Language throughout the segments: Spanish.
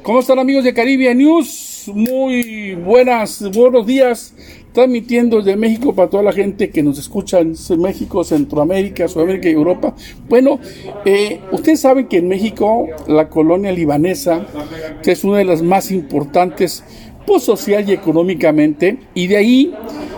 ¿Cómo están amigos de Caribe News? Muy buenas, buenos días. Transmitiendo desde México para toda la gente que nos escucha en México, Centroamérica, Sudamérica y Europa. Bueno, eh, ustedes saben que en México la colonia libanesa, es una de las más importantes, pues social y económicamente, y de ahí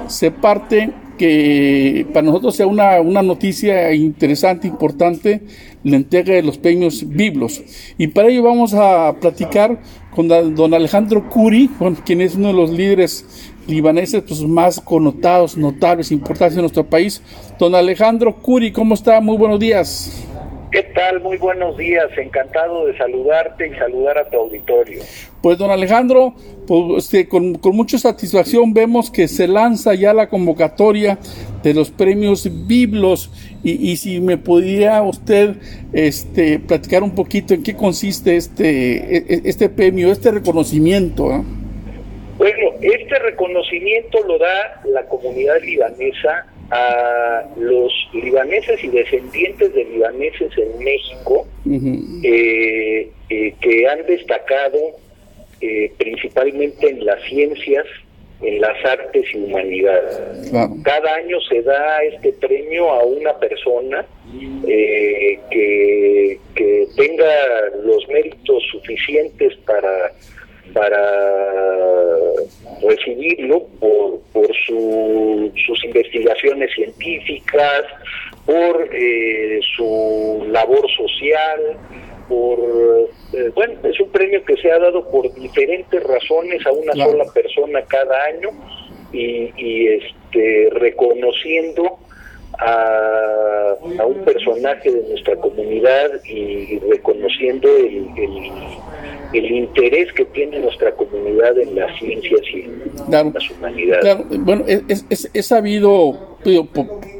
se parte que para nosotros sea una, una noticia interesante, importante, la entrega de los premios Biblos. Y para ello vamos a platicar con don Alejandro Curi, quien es uno de los líderes libaneses pues, más connotados, notables, importantes en nuestro país. Don Alejandro Curi, ¿cómo está? Muy buenos días. ¿Qué tal? Muy buenos días. Encantado de saludarte y saludar a tu auditorio. Pues don Alejandro, pues, este, con, mucha satisfacción vemos que se lanza ya la convocatoria de los premios Biblos y, si me pudiera usted este, platicar un poquito en qué consiste este, e, e, este premio, este reconocimiento. Bueno, este reconocimiento lo da la comunidad libanesa a los libaneses y descendientes de libaneses en México eh, eh, que han destacado eh, principalmente en las ciencias, en las artes y humanidades. Cada año se da este premio a una persona que, que tenga los méritos suficientes para para recibirlo por, por sus investigaciones científicas, por eh, su labor social, por eh, bueno es un premio que se ha dado por diferentes razones a una sola persona cada año y, y este reconociendo a, a, un personaje de nuestra comunidad y reconociendo el, el el interés que tiene nuestra comunidad en las ciencias y en las humanidades. Bueno, es, es, sabido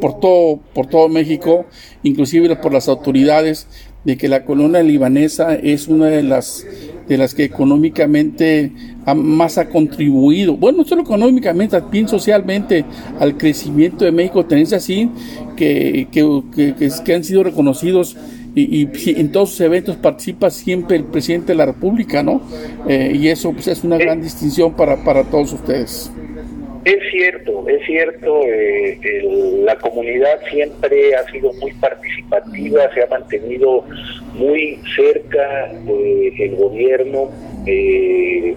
por, todo, por todo México, inclusive por las autoridades, de que la colonia libanesa es una de las de las que económicamente más ha contribuido, bueno, no solo económicamente, también socialmente al crecimiento de México, tenéis así que, que, que, que han sido reconocidos y, en todos sus eventos participa siempre el presidente de la República, ¿no? Eh, y eso pues, es una gran distinción para, para todos ustedes. Es cierto, es cierto, eh, la comunidad siempre ha sido muy participativa, se ha mantenido muy cerca del gobierno, eh,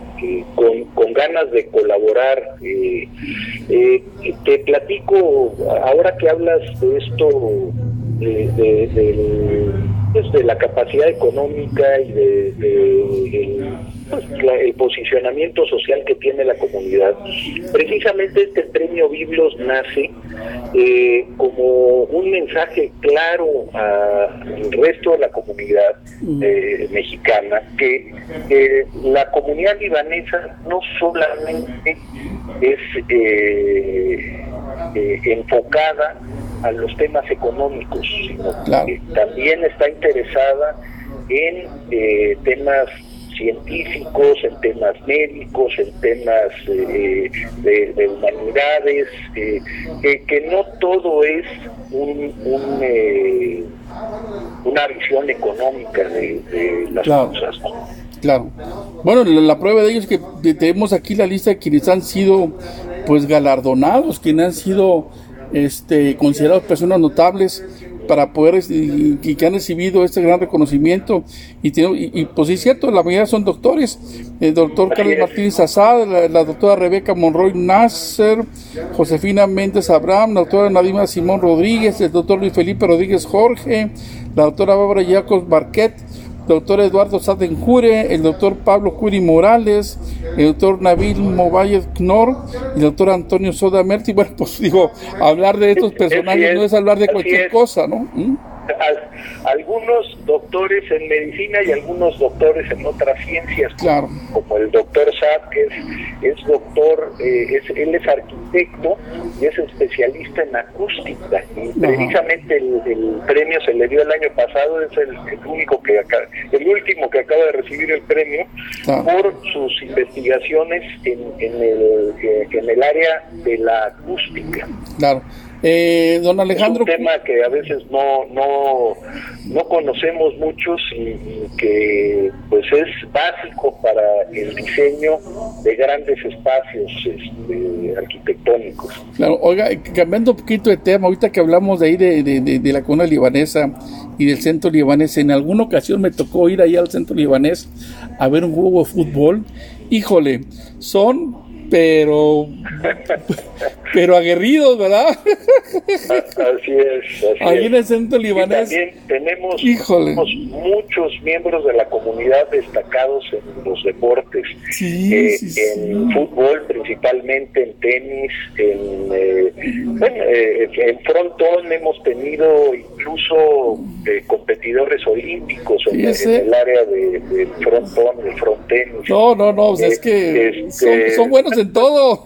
con, con, ganas de colaborar. te platico, ahora que hablas de esto de, pues, de, la capacidad económica y de, pues, el, posicionamiento social que tiene la comunidad. Precisamente este premio Biblos nace eh, como un mensaje claro al resto de la comunidad eh, mexicana que la comunidad libanesa no solamente es eh, enfocada a los temas económicos, sino que también está interesada en eh, temas científicos, en temas médicos, en temas eh, de, humanidades, eh, que, no todo es un, una visión económica de, las cosas. Claro. Bueno, la, prueba de ello es que tenemos aquí la lista de quienes han sido pues galardonados, quienes han sido este, considerados personas notables para poder y, que han recibido este gran reconocimiento. Y, y, pues es cierto la mayoría son doctores. El doctor Carlos Martínez Azad la, doctora Rebeca Monroy Nasser Josefina Méndez Abraham la doctora Nadima Simón Rodríguez el doctor Luis Felipe Rodríguez Jorge la doctora Bárbara Jacobs Barquet doctor Eduardo Sadenjure, el doctor Pablo Curi Morales, el doctor Nabil Movalle Knor el doctor Antonio Soda Merti. Bueno, pues digo, hablar de estos personajes no es hablar de cualquier cosa, ¿no? ¿Mm? Algunos doctores en medicina y algunos doctores en otras ciencias, como, el doctor Sad, que es, doctor, eh, es, él es arquitecto y es especialista en acústica. Y precisamente el, premio se le dio el año pasado, es el, único que el último que acaba de recibir el premio por sus investigaciones en, en, el, eh, en el área de la acústica. Claro. Eh, don Alejandro. Es un tema que a veces no, no, no conocemos muchos y, que pues es básico para el diseño de grandes espacios este, arquitectónicos. Claro, oiga, cambiando un poquito de tema, ahorita que hablamos de ahí de, de, la cuna libanesa y del centro libanés, en alguna ocasión me tocó ir ahí al centro libanés a ver un juego de fútbol. Híjole, son pero pero aguerridos, ¿verdad? Así es. Así Ahí en el centro libanés. también tenemos, muchos miembros de la comunidad destacados en los deportes. Eh, en fútbol, principalmente en tenis, en, eh, eh, en frontón hemos tenido incluso competidores olímpicos en, el área de, de frontón, de frontenis. No, no, no, es que este, son, buenos en todo.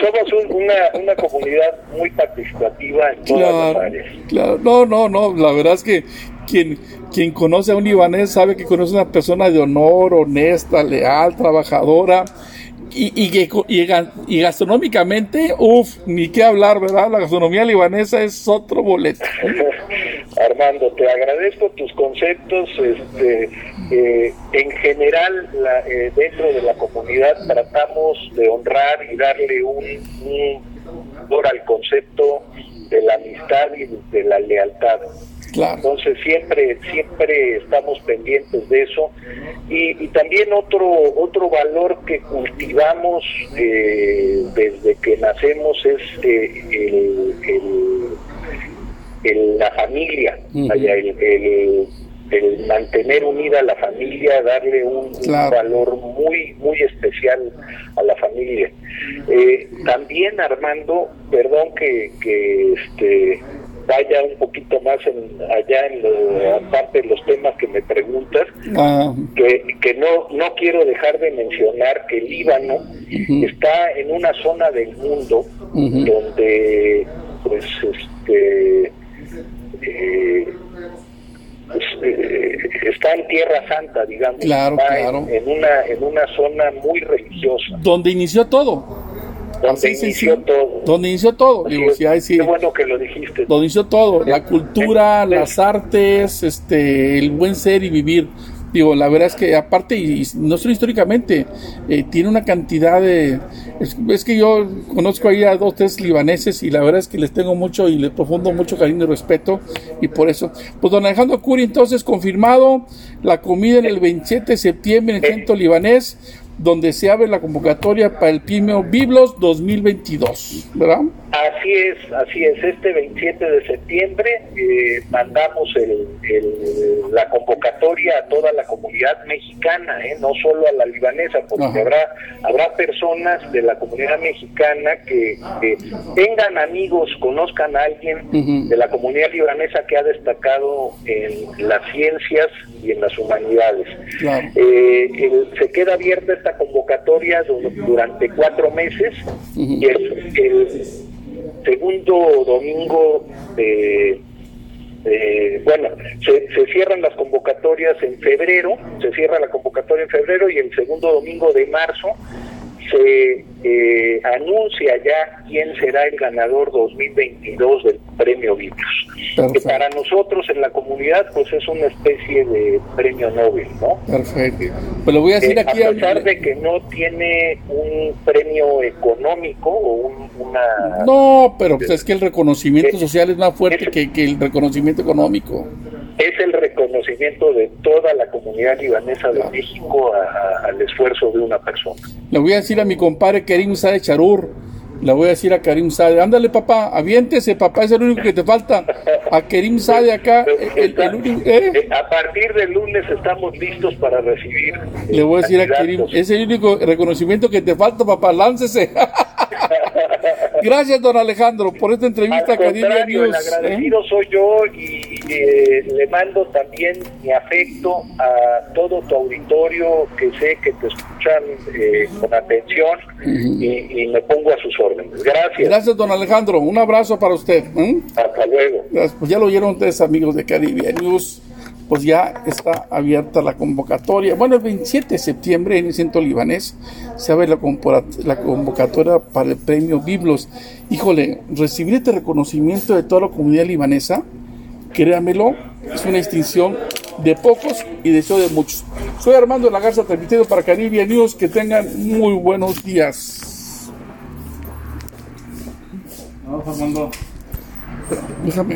somos una, una comunidad muy participativa en todas las áreas. Claro, no, no, no, la verdad es que quien, quien conoce a un libanés sabe que conoce a una persona de honor, honesta, leal, trabajadora. Y, y, y, gastronómicamente, uff, ni qué hablar, ¿verdad? La gastronomía libanesa es otro boleto. Armando, te agradezco tus conceptos. Este, eh, en general, eh, dentro de la comunidad tratamos de honrar y darle un, un valor al concepto de la amistad y de la lealtad. Entonces siempre siempre estamos pendientes de eso. Y, también otro otro valor que cultivamos eh, desde que nacemos es eh, el, la familia, el, mantener unida a la familia, darle un, valor muy muy especial a la familia. Eh, también Armando, perdón que, que este vaya un poquito más en, allá en lo, aparte de los temas que me preguntas, ah. que, que no, no quiero dejar de mencionar que el Líbano está en una zona del mundo donde pues este eh, eh, está en Tierra Santa, digamos, claro, claro. En, una en una zona muy religiosa. Donde inició todo donde inició todo. Donde inició todo. Digo, Qué bueno que lo dijiste. Donde inició todo. La cultura, las artes, este, el buen ser y vivir. Digo, la verdad es que aparte, y, no solo históricamente, eh, tiene una cantidad de... Es, que yo conozco ahí a dos, tres libaneses y la verdad es que les tengo mucho y les profundo mucho cariño y respeto y por eso. Pues don Alejandro Curi, entonces confirmado la comida en el 27 de septiembre en el centro libanés donde se abre la convocatoria para el Premio Biblos 2022, ¿verdad? Así es, así es. Este 27 de septiembre eh, mandamos el, la convocatoria a toda la comunidad mexicana, ¿eh? no solo a la libanesa, porque habrá habrá personas de la comunidad mexicana que, tengan amigos, conozcan a alguien de la comunidad libanesa que ha destacado en las ciencias y en las humanidades. Eh, se queda abierta esta convocatoria durante cuatro meses y el segundo domingo de, bueno, se, se, cierran las convocatorias en febrero, se cierra la convocatoria en febrero y el segundo domingo de marzo se eh, anuncia ya quién será el ganador 2022 del premio Vitus, que para nosotros en la comunidad pues es una especie de premio Nobel, ¿no? Perfecto. Pues lo voy a decir eh, aquí a pesar de que no tiene un premio económico o una... No, pero pues es que el reconocimiento social es más fuerte que, que el reconocimiento económico es el reconocimiento de toda la comunidad libanesa de México al esfuerzo de una persona. Le voy a decir a mi compadre Kerim Sae Charur, le voy a decir a Karim Sade, ándale papá, aviéntese papá, es el único que te falta. A Kerim Sade acá, ¿eh? Eh, A partir del lunes estamos listos para recibir. Le voy a decir a Kerim, es el único reconocimiento que te falta papá, láncese. Gracias, don Alejandro, por esta entrevista Al contrario, El ¿eh? agradecido soy yo y eh, le mando también mi afecto a todo tu auditorio que sé que te escuchan eh, con atención y, me pongo a sus órdenes. Gracias. Gracias, don Alejandro. Un abrazo para usted. Hasta luego. Pues ya lo oyeron ustedes, amigos de Caribe News pues ya está abierta la convocatoria. Bueno, el 27 de septiembre en el centro libanés se abre la, la convocatoria para el premio Biblos. Híjole, recibir este reconocimiento de toda la comunidad libanesa, créamelo, es una distinción de pocos y deseo de muchos. Soy Armando Lagarza, transmitiendo para Canibia News. Que tengan muy buenos días. Vamos, Armando. Déjame.